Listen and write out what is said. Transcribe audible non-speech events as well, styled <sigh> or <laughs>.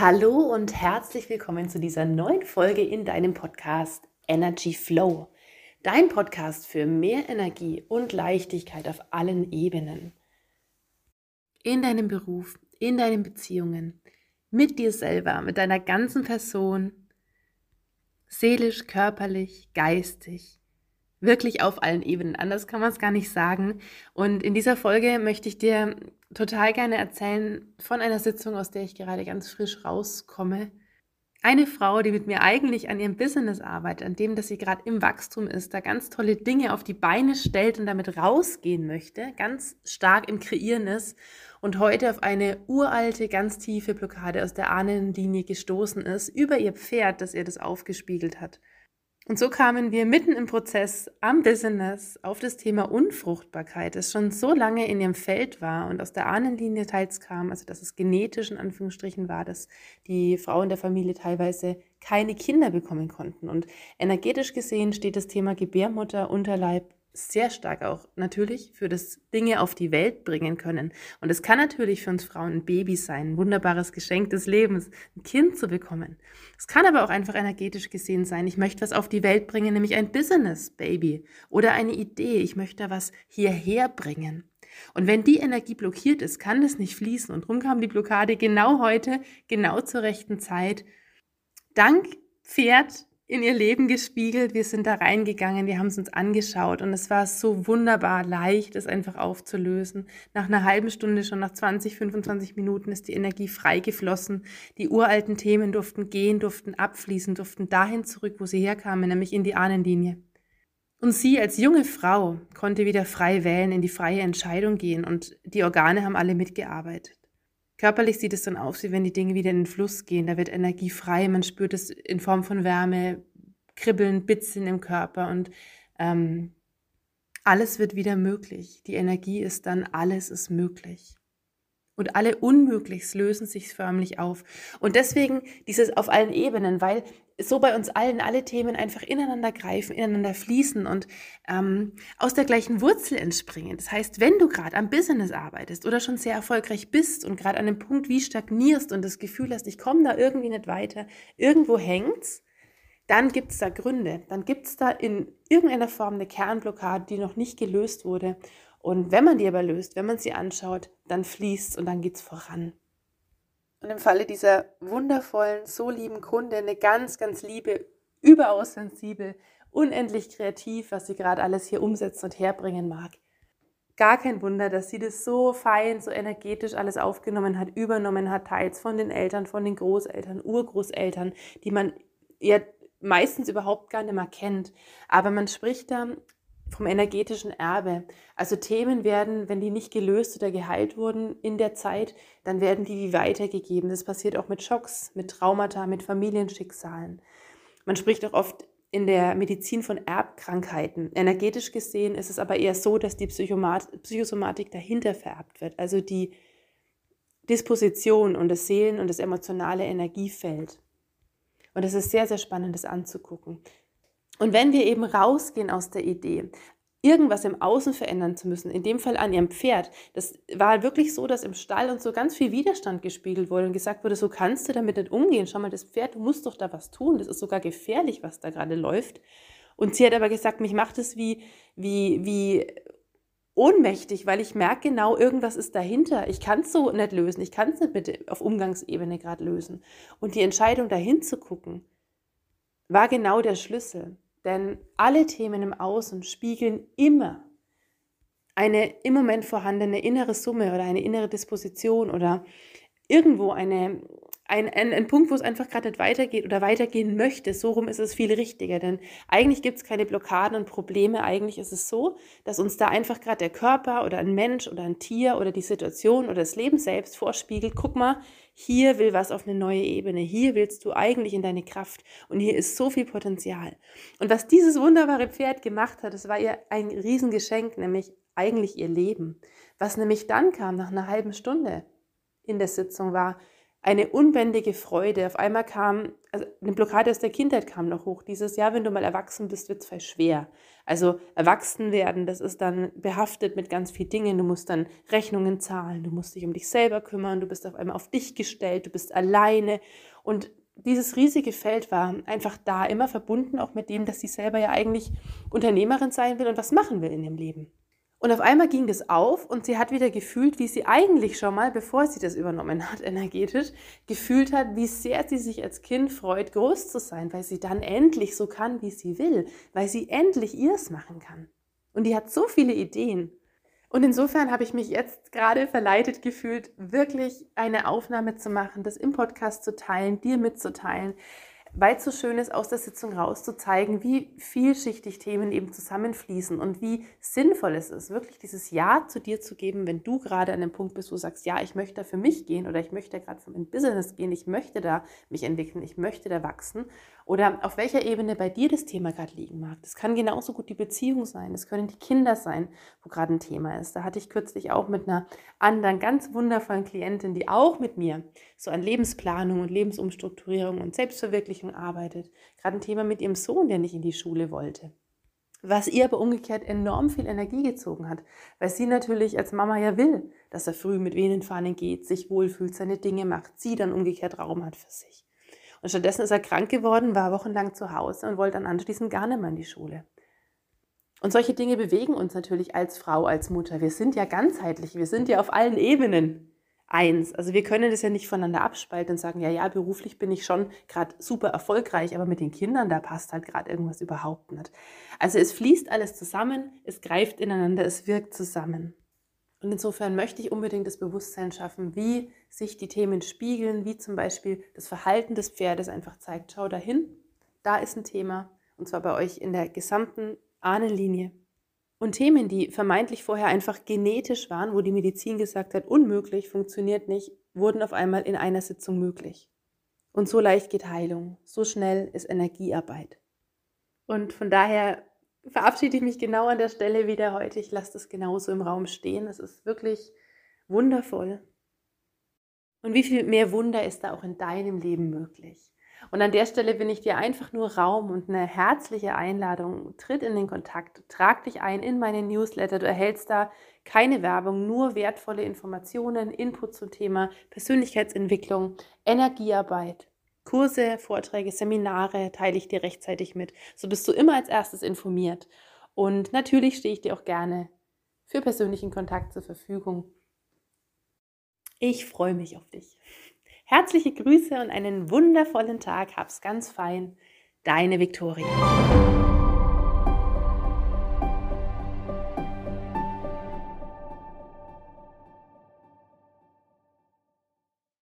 Hallo und herzlich willkommen zu dieser neuen Folge in deinem Podcast Energy Flow. Dein Podcast für mehr Energie und Leichtigkeit auf allen Ebenen. In deinem Beruf, in deinen Beziehungen, mit dir selber, mit deiner ganzen Person, seelisch, körperlich, geistig, wirklich auf allen Ebenen. Anders kann man es gar nicht sagen. Und in dieser Folge möchte ich dir total gerne erzählen von einer Sitzung, aus der ich gerade ganz frisch rauskomme. Eine Frau, die mit mir eigentlich an ihrem Business arbeitet, an dem, dass sie gerade im Wachstum ist, da ganz tolle Dinge auf die Beine stellt und damit rausgehen möchte, ganz stark im Kreieren ist und heute auf eine uralte, ganz tiefe Blockade aus der Ahnenlinie gestoßen ist, über ihr Pferd, das ihr das aufgespiegelt hat. Und so kamen wir mitten im Prozess am Business auf das Thema Unfruchtbarkeit, das schon so lange in ihrem Feld war und aus der Ahnenlinie teils kam, also dass es genetisch in Anführungsstrichen war, dass die Frauen der Familie teilweise keine Kinder bekommen konnten. Und energetisch gesehen steht das Thema Gebärmutter, Unterleib sehr stark auch natürlich für das Dinge auf die Welt bringen können. Und es kann natürlich für uns Frauen ein Baby sein, ein wunderbares Geschenk des Lebens, ein Kind zu bekommen. Es kann aber auch einfach energetisch gesehen sein, ich möchte was auf die Welt bringen, nämlich ein Business Baby oder eine Idee, ich möchte was hierher bringen. Und wenn die Energie blockiert ist, kann das nicht fließen. Und darum kam die Blockade genau heute, genau zur rechten Zeit. Dank Pferd in ihr Leben gespiegelt. Wir sind da reingegangen, wir haben es uns angeschaut und es war so wunderbar leicht, es einfach aufzulösen. Nach einer halben Stunde, schon nach 20, 25 Minuten ist die Energie freigeflossen. Die uralten Themen durften gehen, durften abfließen, durften dahin zurück, wo sie herkamen, nämlich in die Ahnenlinie. Und sie als junge Frau konnte wieder frei wählen, in die freie Entscheidung gehen und die Organe haben alle mitgearbeitet. Körperlich sieht es dann aus, wie wenn die Dinge wieder in den Fluss gehen. Da wird Energie frei, man spürt es in Form von Wärme, Kribbeln, Bitzeln im Körper und ähm, alles wird wieder möglich. Die Energie ist dann, alles ist möglich. Und alle Unmöglichs lösen sich förmlich auf. Und deswegen dieses auf allen Ebenen, weil so bei uns allen alle Themen einfach ineinander greifen, ineinander fließen und ähm, aus der gleichen Wurzel entspringen. Das heißt, wenn du gerade am Business arbeitest oder schon sehr erfolgreich bist und gerade an einem Punkt wie stagnierst und das Gefühl hast, ich komme da irgendwie nicht weiter, irgendwo hängt's, dann gibt es da Gründe. Dann gibt es da in irgendeiner Form eine Kernblockade, die noch nicht gelöst wurde. Und wenn man die aber löst, wenn man sie anschaut, dann fließt und dann geht es voran. Und im Falle dieser wundervollen, so lieben Kunde, eine ganz, ganz liebe, überaus sensibel, unendlich kreativ, was sie gerade alles hier umsetzen und herbringen mag. Gar kein Wunder, dass sie das so fein, so energetisch alles aufgenommen hat, übernommen hat, teils von den Eltern, von den Großeltern, Urgroßeltern, die man ja meistens überhaupt gar nicht mehr kennt. Aber man spricht da vom energetischen Erbe. Also Themen werden, wenn die nicht gelöst oder geheilt wurden in der Zeit, dann werden die wie weitergegeben. Das passiert auch mit Schocks, mit Traumata, mit Familienschicksalen. Man spricht auch oft in der Medizin von Erbkrankheiten. Energetisch gesehen ist es aber eher so, dass die Psychosomatik dahinter vererbt wird, also die Disposition und das Seelen- und das emotionale Energiefeld. Und es ist sehr, sehr spannend, das anzugucken. Und wenn wir eben rausgehen aus der Idee, irgendwas im Außen verändern zu müssen, in dem Fall an ihrem Pferd, das war wirklich so, dass im Stall uns so ganz viel Widerstand gespiegelt wurde und gesagt wurde, so kannst du damit nicht umgehen. Schau mal, das Pferd, du musst doch da was tun. Das ist sogar gefährlich, was da gerade läuft. Und sie hat aber gesagt, mich macht es wie, wie, wie ohnmächtig, weil ich merke genau, irgendwas ist dahinter. Ich kann es so nicht lösen. Ich kann es nicht bitte auf Umgangsebene gerade lösen. Und die Entscheidung, dahin zu gucken, war genau der Schlüssel. Denn alle Themen im Außen spiegeln immer eine im Moment vorhandene innere Summe oder eine innere Disposition oder irgendwo eine, ein, ein, ein Punkt, wo es einfach gerade nicht weitergeht oder weitergehen möchte. So rum ist es viel richtiger, denn eigentlich gibt es keine Blockaden und Probleme. Eigentlich ist es so, dass uns da einfach gerade der Körper oder ein Mensch oder ein Tier oder die Situation oder das Leben selbst vorspiegelt. Guck mal, hier will was auf eine neue Ebene. Hier willst du eigentlich in deine Kraft. Und hier ist so viel Potenzial. Und was dieses wunderbare Pferd gemacht hat, das war ihr ein Riesengeschenk, nämlich eigentlich ihr Leben. Was nämlich dann kam nach einer halben Stunde in der Sitzung war, eine unbändige Freude. Auf einmal kam, also eine Blockade aus der Kindheit kam noch hoch. Dieses Jahr, wenn du mal erwachsen bist, wird es voll schwer. Also erwachsen werden, das ist dann behaftet mit ganz vielen Dingen. Du musst dann Rechnungen zahlen, du musst dich um dich selber kümmern, du bist auf einmal auf dich gestellt, du bist alleine. Und dieses riesige Feld war einfach da, immer verbunden auch mit dem, dass sie selber ja eigentlich Unternehmerin sein will und was machen will in dem Leben. Und auf einmal ging das auf und sie hat wieder gefühlt, wie sie eigentlich schon mal, bevor sie das übernommen hat, <laughs> energetisch, gefühlt hat, wie sehr sie sich als Kind freut, groß zu sein, weil sie dann endlich so kann, wie sie will, weil sie endlich ihrs machen kann. Und die hat so viele Ideen. Und insofern habe ich mich jetzt gerade verleitet gefühlt, wirklich eine Aufnahme zu machen, das im Podcast zu teilen, dir mitzuteilen, weil es so schön ist, aus der Sitzung raus zu zeigen, wie vielschichtig Themen eben zusammenfließen und wie sinnvoll es ist, wirklich dieses Ja zu dir zu geben, wenn du gerade an dem Punkt bist, wo du sagst, ja, ich möchte da für mich gehen oder ich möchte gerade für mein Business gehen, ich möchte da mich entwickeln, ich möchte da wachsen oder auf welcher Ebene bei dir das Thema gerade liegen mag. Das kann genauso gut die Beziehung sein, das können die Kinder sein, wo gerade ein Thema ist. Da hatte ich kürzlich auch mit einer anderen ganz wundervollen Klientin, die auch mit mir so an Lebensplanung und Lebensumstrukturierung und Selbstverwirklichung arbeitet. Gerade ein Thema mit ihrem Sohn, der nicht in die Schule wollte was ihr aber umgekehrt enorm viel Energie gezogen hat, weil sie natürlich als Mama ja will, dass er früh mit Venenfahnen geht, sich wohlfühlt, seine Dinge macht, sie dann umgekehrt Raum hat für sich. Und stattdessen ist er krank geworden, war wochenlang zu Hause und wollte dann anschließend gar nicht mehr in die Schule. Und solche Dinge bewegen uns natürlich als Frau, als Mutter. Wir sind ja ganzheitlich, wir sind ja auf allen Ebenen eins. Also wir können das ja nicht voneinander abspalten und sagen, ja, ja, beruflich bin ich schon gerade super erfolgreich, aber mit den Kindern, da passt halt gerade irgendwas überhaupt nicht. Also es fließt alles zusammen, es greift ineinander, es wirkt zusammen. Und insofern möchte ich unbedingt das Bewusstsein schaffen, wie sich die Themen spiegeln, wie zum Beispiel das Verhalten des Pferdes einfach zeigt, schau dahin, da ist ein Thema, und zwar bei euch in der gesamten Ahnenlinie. Und Themen, die vermeintlich vorher einfach genetisch waren, wo die Medizin gesagt hat, unmöglich, funktioniert nicht, wurden auf einmal in einer Sitzung möglich. Und so leicht geht Heilung, so schnell ist Energiearbeit. Und von daher verabschiede ich mich genau an der Stelle wieder heute. Ich lasse das genauso im Raum stehen. Es ist wirklich wundervoll. Und wie viel mehr Wunder ist da auch in deinem Leben möglich? Und an der Stelle bin ich dir einfach nur Raum und eine herzliche Einladung. Tritt in den Kontakt, trag dich ein in meine Newsletter. Du erhältst da keine Werbung, nur wertvolle Informationen, Input zum Thema Persönlichkeitsentwicklung, Energiearbeit. Kurse, Vorträge, Seminare teile ich dir rechtzeitig mit. So bist du immer als erstes informiert. Und natürlich stehe ich dir auch gerne für persönlichen Kontakt zur Verfügung. Ich freue mich auf dich. Herzliche Grüße und einen wundervollen Tag. Hab's ganz fein. Deine Viktoria.